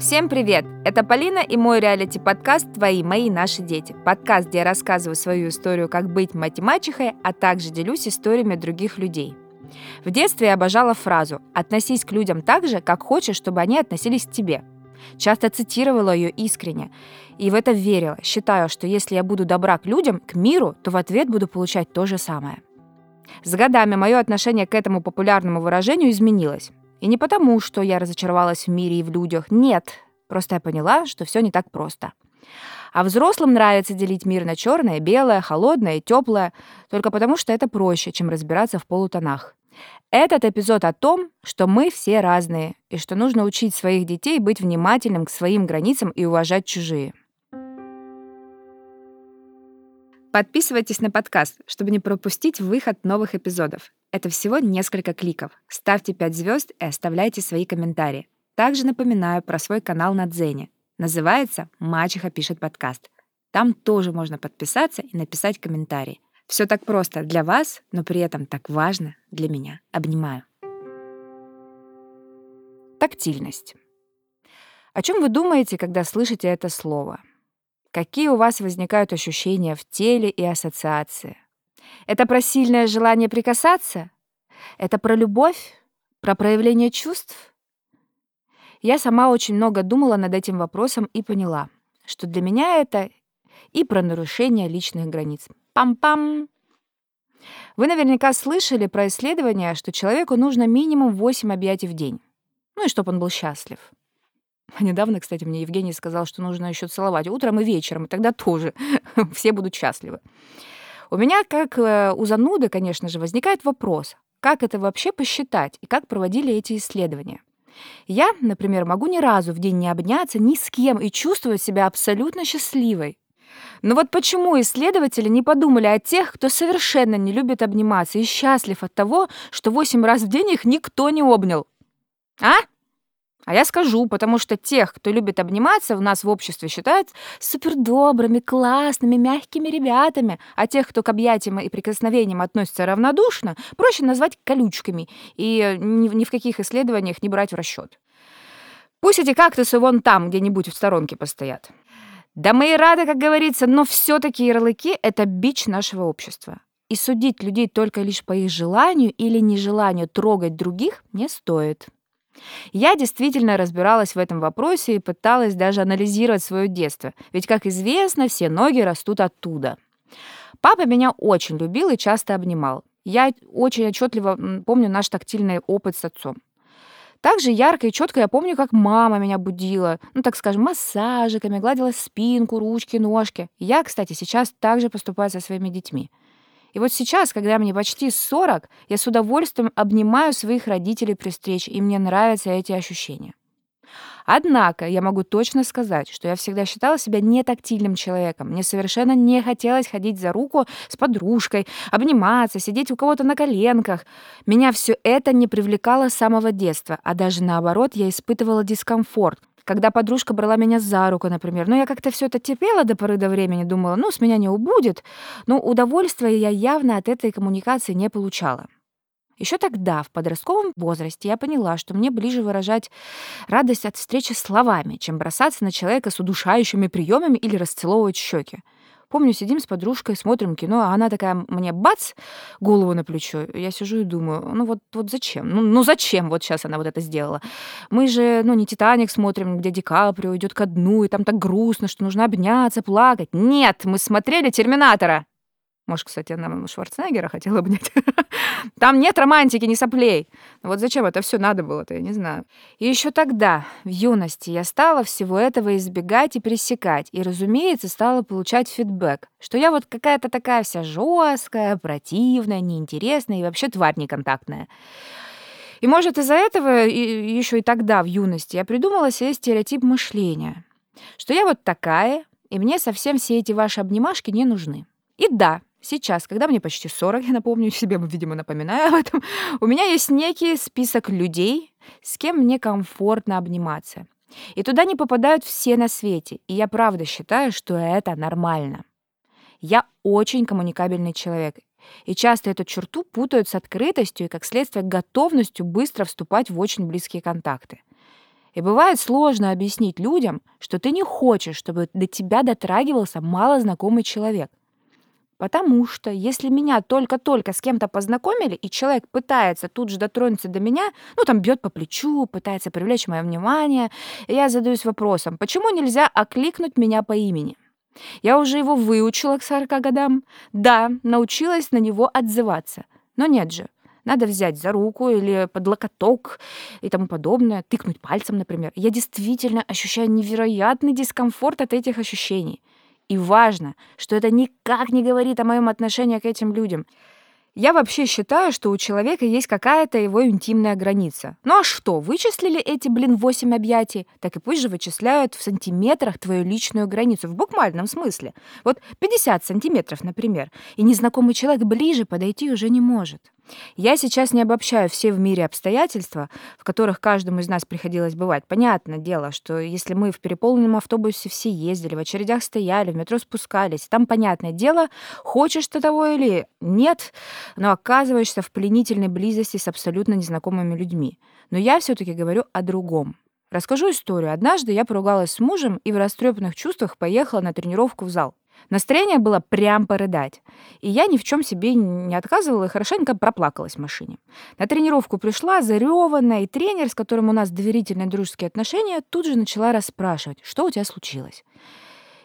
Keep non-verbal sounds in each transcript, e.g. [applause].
Всем привет! Это Полина и мой реалити-подкаст «Твои, мои, наши дети». Подкаст, где я рассказываю свою историю, как быть мать-мачехой, а также делюсь историями других людей. В детстве я обожала фразу «относись к людям так же, как хочешь, чтобы они относились к тебе». Часто цитировала ее искренне и в это верила, считая, что если я буду добра к людям, к миру, то в ответ буду получать то же самое. С годами мое отношение к этому популярному выражению изменилось. И не потому, что я разочаровалась в мире и в людях. Нет, просто я поняла, что все не так просто. А взрослым нравится делить мир на черное, белое, холодное теплое, только потому что это проще, чем разбираться в полутонах. Этот эпизод о том, что мы все разные, и что нужно учить своих детей быть внимательным к своим границам и уважать чужие. Подписывайтесь на подкаст, чтобы не пропустить выход новых эпизодов. Это всего несколько кликов. Ставьте 5 звезд и оставляйте свои комментарии. Также напоминаю про свой канал на Дзене. Называется «Мачеха пишет подкаст». Там тоже можно подписаться и написать комментарий. Все так просто для вас, но при этом так важно для меня. Обнимаю. Тактильность. О чем вы думаете, когда слышите это слово? Какие у вас возникают ощущения в теле и ассоциации? Это про сильное желание прикасаться? Это про любовь? Про проявление чувств? Я сама очень много думала над этим вопросом и поняла, что для меня это и про нарушение личных границ. Пам-пам! Вы наверняка слышали про исследование, что человеку нужно минимум 8 объятий в день. Ну и чтобы он был счастлив. Недавно, кстати, мне Евгений сказал, что нужно еще целовать утром и вечером, и тогда тоже [laughs] все будут счастливы. У меня, как э, у зануды, конечно же, возникает вопрос, как это вообще посчитать и как проводили эти исследования. Я, например, могу ни разу в день не обняться ни с кем и чувствовать себя абсолютно счастливой. Но вот почему исследователи не подумали о тех, кто совершенно не любит обниматься и счастлив от того, что 8 раз в день их никто не обнял? А? А я скажу, потому что тех, кто любит обниматься, у нас в обществе считают супердобрыми, классными, мягкими ребятами, а тех, кто к объятиям и прикосновениям относится равнодушно, проще назвать колючками и ни, ни в каких исследованиях не брать в расчет. Пусть эти кактусы вон там где-нибудь в сторонке постоят. Да мы и рады, как говорится, но все-таки ярлыки — это бич нашего общества. И судить людей только лишь по их желанию или нежеланию трогать других не стоит. Я действительно разбиралась в этом вопросе и пыталась даже анализировать свое детство, ведь, как известно, все ноги растут оттуда. Папа меня очень любил и часто обнимал. Я очень отчетливо помню наш тактильный опыт с отцом. Также ярко и четко я помню, как мама меня будила, ну, так скажем, массажиками, гладила спинку, ручки, ножки. Я, кстати, сейчас также поступаю со своими детьми. И вот сейчас, когда мне почти 40, я с удовольствием обнимаю своих родителей при встрече, и мне нравятся эти ощущения. Однако я могу точно сказать, что я всегда считала себя нетактильным человеком. Мне совершенно не хотелось ходить за руку с подружкой, обниматься, сидеть у кого-то на коленках. Меня все это не привлекало с самого детства, а даже наоборот, я испытывала дискомфорт, когда подружка брала меня за руку, например. Но я как-то все это терпела до поры до времени, думала, ну, с меня не убудет. Но удовольствия я явно от этой коммуникации не получала. Еще тогда, в подростковом возрасте, я поняла, что мне ближе выражать радость от встречи словами, чем бросаться на человека с удушающими приемами или расцеловывать щеки. Помню, сидим с подружкой, смотрим кино, а она такая мне бац, голову на плечо. Я сижу и думаю, ну вот, вот зачем? Ну, ну зачем вот сейчас она вот это сделала? Мы же, ну, не «Титаник» смотрим, где Ди Каприо идет ко дну, и там так грустно, что нужно обняться, плакать. Нет, мы смотрели «Терминатора». Может, кстати, она Шварценеггера хотела обнять. [laughs] Там нет романтики, ни соплей. Вот зачем это все надо было-то, я не знаю. И еще тогда, в юности, я стала всего этого избегать и пресекать. И, разумеется, стала получать фидбэк, что я вот какая-то такая вся жесткая, противная, неинтересная и вообще тварь неконтактная. И, может, из-за этого и, еще и тогда, в юности, я придумала себе стереотип мышления, что я вот такая, и мне совсем все эти ваши обнимашки не нужны. И да, Сейчас, когда мне почти 40, я напомню [laughs] себе, видимо, напоминаю об этом, у меня есть некий список людей, с кем мне комфортно обниматься. И туда не попадают все на свете. И я правда считаю, что это нормально. Я очень коммуникабельный человек. И часто эту черту путают с открытостью и, как следствие, готовностью быстро вступать в очень близкие контакты. И бывает сложно объяснить людям, что ты не хочешь, чтобы до тебя дотрагивался малознакомый человек. Потому что если меня только-только с кем-то познакомили, и человек пытается тут же дотронуться до меня, ну, там бьет по плечу, пытается привлечь мое внимание, я задаюсь вопросом, почему нельзя окликнуть меня по имени? Я уже его выучила к 40 годам. Да, научилась на него отзываться. Но нет же, надо взять за руку или под локоток и тому подобное, тыкнуть пальцем, например. Я действительно ощущаю невероятный дискомфорт от этих ощущений. И важно, что это никак не говорит о моем отношении к этим людям. Я вообще считаю, что у человека есть какая-то его интимная граница. Ну а что, вычислили эти, блин, 8 объятий? Так и пусть же вычисляют в сантиметрах твою личную границу, в буквальном смысле. Вот 50 сантиметров, например, и незнакомый человек ближе подойти уже не может. Я сейчас не обобщаю все в мире обстоятельства, в которых каждому из нас приходилось бывать. Понятное дело, что если мы в переполненном автобусе все ездили, в очередях стояли, в метро спускались, там, понятное дело, хочешь ты того или нет, но оказываешься в пленительной близости с абсолютно незнакомыми людьми. Но я все таки говорю о другом. Расскажу историю. Однажды я поругалась с мужем и в растрепанных чувствах поехала на тренировку в зал. Настроение было прям порыдать. И я ни в чем себе не отказывала и хорошенько проплакалась в машине. На тренировку пришла зареванная, и тренер, с которым у нас доверительные дружеские отношения, тут же начала расспрашивать, что у тебя случилось.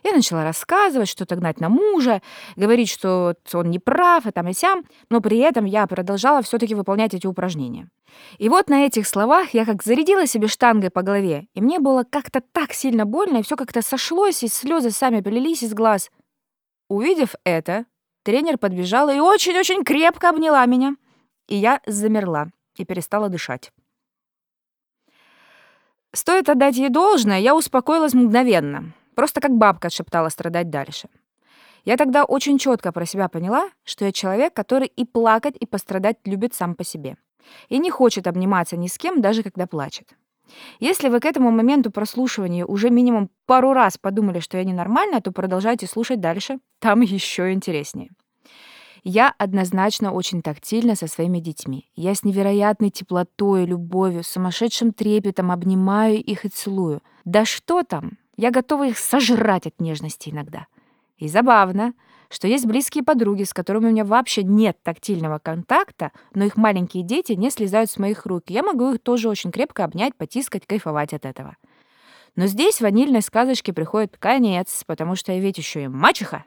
Я начала рассказывать, что-то гнать на мужа, говорить, что он не прав, и там и сям, но при этом я продолжала все таки выполнять эти упражнения. И вот на этих словах я как зарядила себе штангой по голове, и мне было как-то так сильно больно, и все как-то сошлось, и слезы сами полились из глаз. Увидев это, тренер подбежала и очень-очень крепко обняла меня. И я замерла и перестала дышать. Стоит отдать ей должное, я успокоилась мгновенно. Просто как бабка шептала страдать дальше. Я тогда очень четко про себя поняла, что я человек, который и плакать, и пострадать любит сам по себе. И не хочет обниматься ни с кем, даже когда плачет. Если вы к этому моменту прослушивания уже минимум пару раз подумали, что я ненормальная, то продолжайте слушать дальше. Там еще интереснее. Я однозначно очень тактильна со своими детьми. Я с невероятной теплотой, любовью, сумасшедшим трепетом обнимаю их и целую. Да что там, я готова их сожрать от нежности иногда. И забавно, что есть близкие подруги, с которыми у меня вообще нет тактильного контакта, но их маленькие дети не слезают с моих рук. Я могу их тоже очень крепко обнять, потискать, кайфовать от этого. Но здесь ванильной сказочке приходит конец, потому что я ведь еще и мачеха.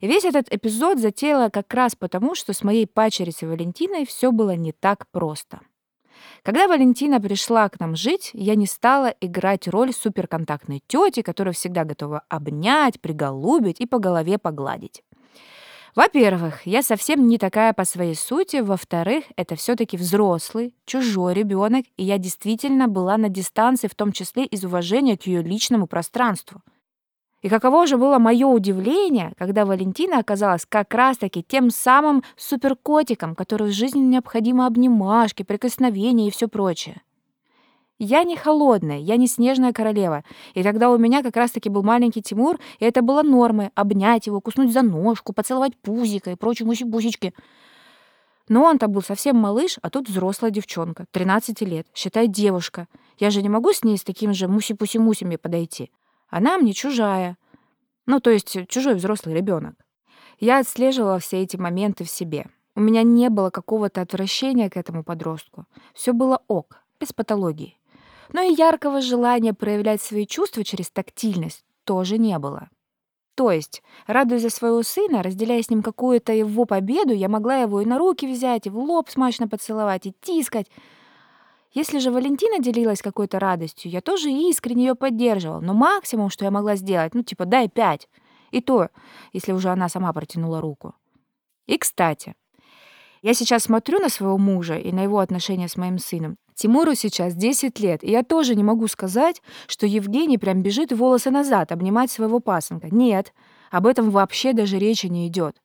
И весь этот эпизод затеяла как раз потому, что с моей пачерицей Валентиной все было не так просто. Когда Валентина пришла к нам жить, я не стала играть роль суперконтактной тети, которая всегда готова обнять, приголубить и по голове погладить. Во-первых, я совсем не такая по своей сути. Во-вторых, это все-таки взрослый, чужой ребенок, и я действительно была на дистанции, в том числе из уважения к ее личному пространству. И каково же было мое удивление, когда Валентина оказалась как раз-таки тем самым суперкотиком, который в жизни необходимо обнимашки, прикосновения и все прочее. Я не холодная, я не снежная королева. И тогда у меня как раз-таки был маленький Тимур, и это было нормой — обнять его, куснуть за ножку, поцеловать пузико и прочие муси-бусечки. Но он-то был совсем малыш, а тут взрослая девчонка, 13 лет, считай, девушка. Я же не могу с ней с таким же муси-пуси-мусями подойти. Она мне чужая. Ну, то есть чужой взрослый ребенок. Я отслеживала все эти моменты в себе. У меня не было какого-то отвращения к этому подростку. Все было ок, без патологии но и яркого желания проявлять свои чувства через тактильность тоже не было. То есть, радуясь за своего сына, разделяя с ним какую-то его победу, я могла его и на руки взять, и в лоб смачно поцеловать, и тискать. Если же Валентина делилась какой-то радостью, я тоже искренне ее поддерживала, но максимум, что я могла сделать, ну типа дай пять. И то, если уже она сама протянула руку. И, кстати, я сейчас смотрю на своего мужа и на его отношения с моим сыном. Тимуру сейчас 10 лет, и я тоже не могу сказать, что Евгений прям бежит волосы назад обнимать своего пасынка. Нет, об этом вообще даже речи не идет.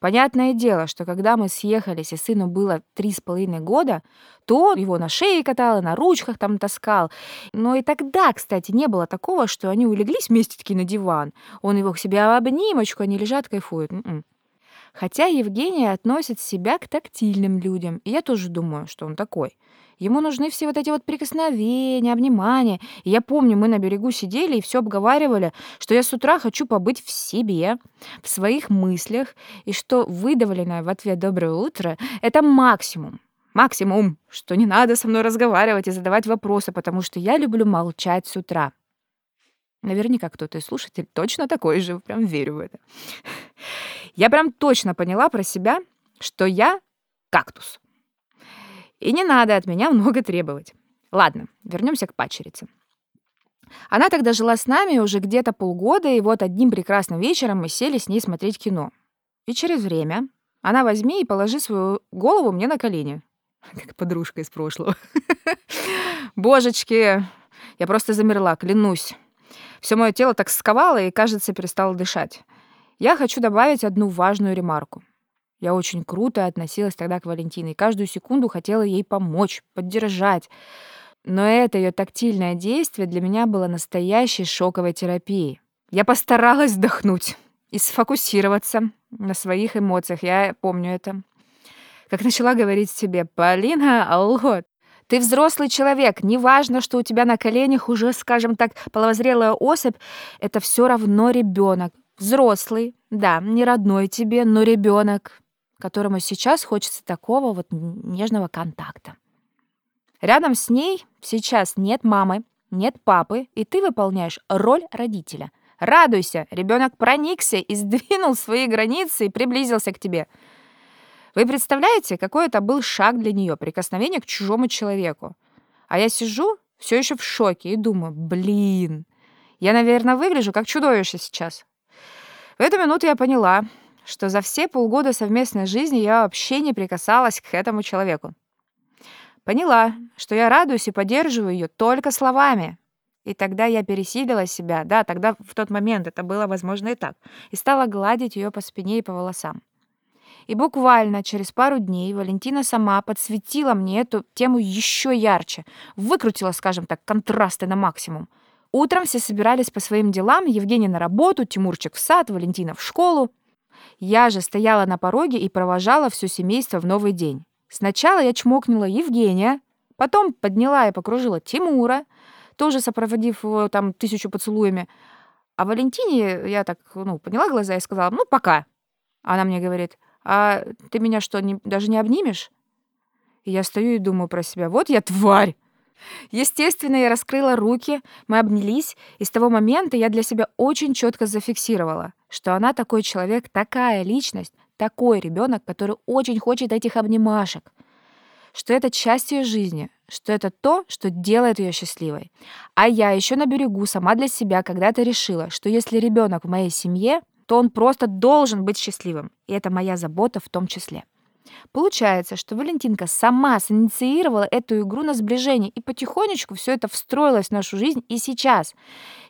Понятное дело, что когда мы съехались, и сыну было три с половиной года, то он его на шее катал, и на ручках там таскал. Но и тогда, кстати, не было такого, что они улеглись вместе таки на диван. Он его к себе в обнимочку, они лежат, кайфуют. М-м. Хотя Евгений относит себя к тактильным людям, и я тоже думаю, что он такой. Ему нужны все вот эти вот прикосновения, обнимания. И я помню, мы на берегу сидели и все обговаривали, что я с утра хочу побыть в себе, в своих мыслях, и что выдавленное в ответ «доброе утро» — это максимум. Максимум, что не надо со мной разговаривать и задавать вопросы, потому что я люблю молчать с утра. Наверняка кто-то из слушателей точно такой же, прям верю в это. Я прям точно поняла про себя, что я кактус. И не надо от меня много требовать. Ладно, вернемся к пачерице. Она тогда жила с нами уже где-то полгода, и вот одним прекрасным вечером мы сели с ней смотреть кино. И через время она возьми и положи свою голову мне на колени. Как подружка из прошлого. [laughs] Божечки, я просто замерла, клянусь. Все мое тело так сковало и, кажется, перестало дышать. Я хочу добавить одну важную ремарку. Я очень круто относилась тогда к Валентине и каждую секунду хотела ей помочь, поддержать. Но это ее тактильное действие для меня было настоящей шоковой терапией. Я постаралась вдохнуть и сфокусироваться на своих эмоциях. Я помню это. Как начала говорить себе, Полина, алло, ты взрослый человек, неважно, что у тебя на коленях уже, скажем так, половозрелая особь, это все равно ребенок. Взрослый, да, не родной тебе, но ребенок которому сейчас хочется такого вот нежного контакта. Рядом с ней сейчас нет мамы, нет папы, и ты выполняешь роль родителя. Радуйся, ребенок проникся и сдвинул свои границы и приблизился к тебе. Вы представляете, какой это был шаг для нее, прикосновение к чужому человеку. А я сижу все еще в шоке и думаю, блин, я, наверное, выгляжу как чудовище сейчас. В эту минуту я поняла, что за все полгода совместной жизни я вообще не прикасалась к этому человеку. Поняла, что я радуюсь и поддерживаю ее только словами. И тогда я пересилила себя, да, тогда в тот момент это было возможно и так, и стала гладить ее по спине и по волосам. И буквально через пару дней Валентина сама подсветила мне эту тему еще ярче, выкрутила, скажем так, контрасты на максимум. Утром все собирались по своим делам, Евгений на работу, Тимурчик в сад, Валентина в школу. Я же стояла на пороге и провожала все семейство в новый день. Сначала я чмокнула Евгения, потом подняла и покружила Тимура, тоже сопроводив его там тысячу поцелуями. А Валентине я так, ну, подняла глаза и сказала, ну, пока. Она мне говорит, а ты меня что, не, даже не обнимешь? И я стою и думаю про себя, вот я тварь. Естественно, я раскрыла руки, мы обнялись, и с того момента я для себя очень четко зафиксировала, что она такой человек, такая личность, такой ребенок, который очень хочет этих обнимашек, что это часть ее жизни, что это то, что делает ее счастливой. А я еще на берегу сама для себя когда-то решила, что если ребенок в моей семье, то он просто должен быть счастливым, и это моя забота в том числе. Получается, что Валентинка сама синициировала эту игру на сближение, и потихонечку все это встроилось в нашу жизнь и сейчас.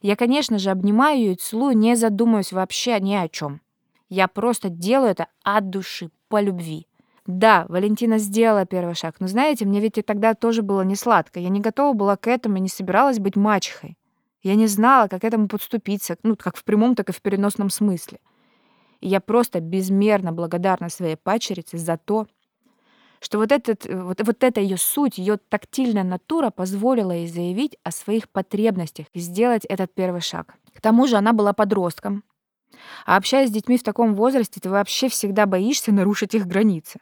Я, конечно же, обнимаю ее и целую, не задумываясь вообще ни о чем. Я просто делаю это от души, по любви. Да, Валентина сделала первый шаг, но знаете, мне ведь и тогда тоже было не сладко. Я не готова была к этому и не собиралась быть мачехой. Я не знала, как к этому подступиться, ну, как в прямом, так и в переносном смысле. Я просто безмерно благодарна своей пачерице за то, что вот, этот, вот, вот эта ее суть, ее тактильная натура позволила ей заявить о своих потребностях и сделать этот первый шаг. К тому же она была подростком. А общаясь с детьми в таком возрасте, ты вообще всегда боишься нарушить их границы.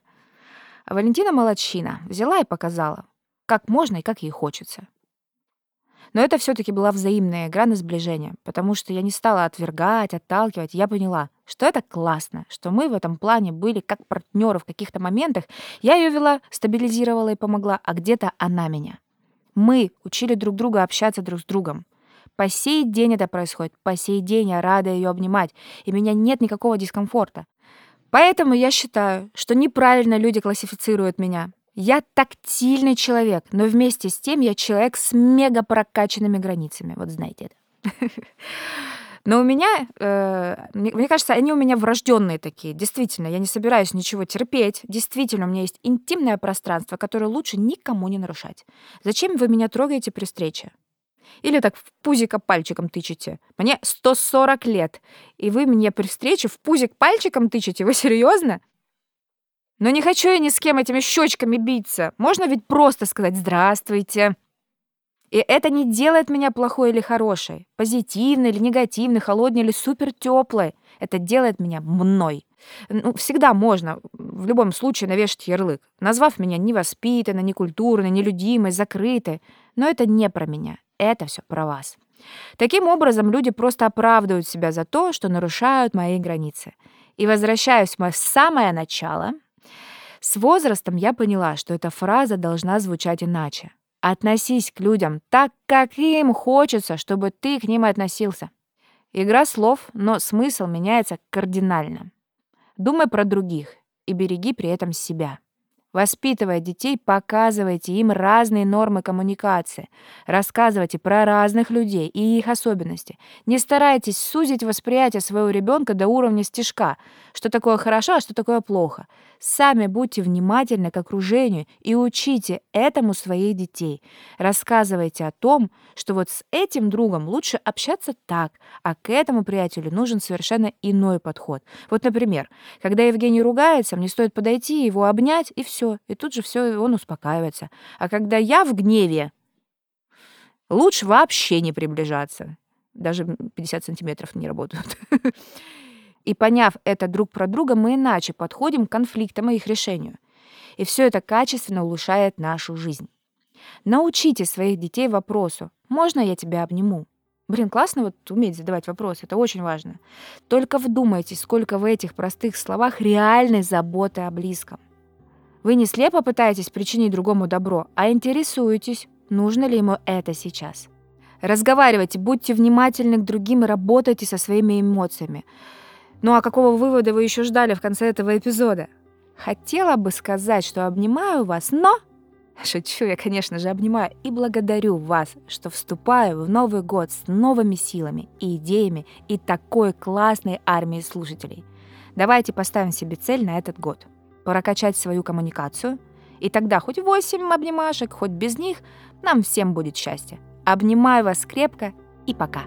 А Валентина Молодчина взяла и показала, как можно и как ей хочется. Но это все таки была взаимная игра на сближение, потому что я не стала отвергать, отталкивать. Я поняла, что это классно, что мы в этом плане были как партнеры в каких-то моментах. Я ее вела, стабилизировала и помогла, а где-то она меня. Мы учили друг друга общаться друг с другом. По сей день это происходит. По сей день я рада ее обнимать, и меня нет никакого дискомфорта. Поэтому я считаю, что неправильно люди классифицируют меня. Я тактильный человек, но вместе с тем я человек с мега прокачанными границами. Вот знаете это. [laughs] Но у меня, э, мне, мне кажется, они у меня врожденные такие. Действительно, я не собираюсь ничего терпеть. Действительно, у меня есть интимное пространство, которое лучше никому не нарушать. Зачем вы меня трогаете при встрече? Или так в пузико пальчиком тычете. Мне 140 лет, и вы мне при встрече в пузик пальчиком тычете? Вы серьезно? Но не хочу я ни с кем этими щечками биться. Можно ведь просто сказать «здравствуйте». И это не делает меня плохой или хорошей, позитивной или негативной, холодной или супер теплой. Это делает меня мной. Ну, всегда можно в любом случае навешать ярлык, назвав меня невоспитанной, некультурной, нелюдимой, закрытой. Но это не про меня. Это все про вас. Таким образом, люди просто оправдывают себя за то, что нарушают мои границы. И возвращаюсь в самое начало. С возрастом я поняла, что эта фраза должна звучать иначе. Относись к людям так, как им хочется, чтобы ты к ним относился. Игра слов, но смысл меняется кардинально. Думай про других и береги при этом себя. Воспитывая детей, показывайте им разные нормы коммуникации. Рассказывайте про разных людей и их особенности. Не старайтесь сузить восприятие своего ребенка до уровня стежка. Что такое хорошо, а что такое плохо. Сами будьте внимательны к окружению и учите этому своих детей. Рассказывайте о том, что вот с этим другом лучше общаться так, а к этому приятелю нужен совершенно иной подход. Вот, например, когда Евгений ругается, мне стоит подойти, его обнять, и все. И тут же все, он успокаивается. А когда я в гневе, лучше вообще не приближаться. Даже 50 сантиметров не работают. [laughs] И поняв это друг про друга, мы иначе подходим к конфликтам и их решению. И все это качественно улучшает нашу жизнь. Научите своих детей вопросу «Можно я тебя обниму?» Блин, классно вот уметь задавать вопросы, это очень важно. Только вдумайтесь, сколько в этих простых словах реальной заботы о близком. Вы не слепо пытаетесь причинить другому добро, а интересуетесь, нужно ли ему это сейчас. Разговаривайте, будьте внимательны к другим и работайте со своими эмоциями. Ну а какого вывода вы еще ждали в конце этого эпизода? Хотела бы сказать, что обнимаю вас, но... [laughs] Шучу, я, конечно же, обнимаю и благодарю вас, что вступаю в Новый год с новыми силами и идеями и такой классной армией слушателей. Давайте поставим себе цель на этот год. Прокачать свою коммуникацию, и тогда хоть 8 обнимашек, хоть без них, нам всем будет счастье. Обнимаю вас крепко и пока.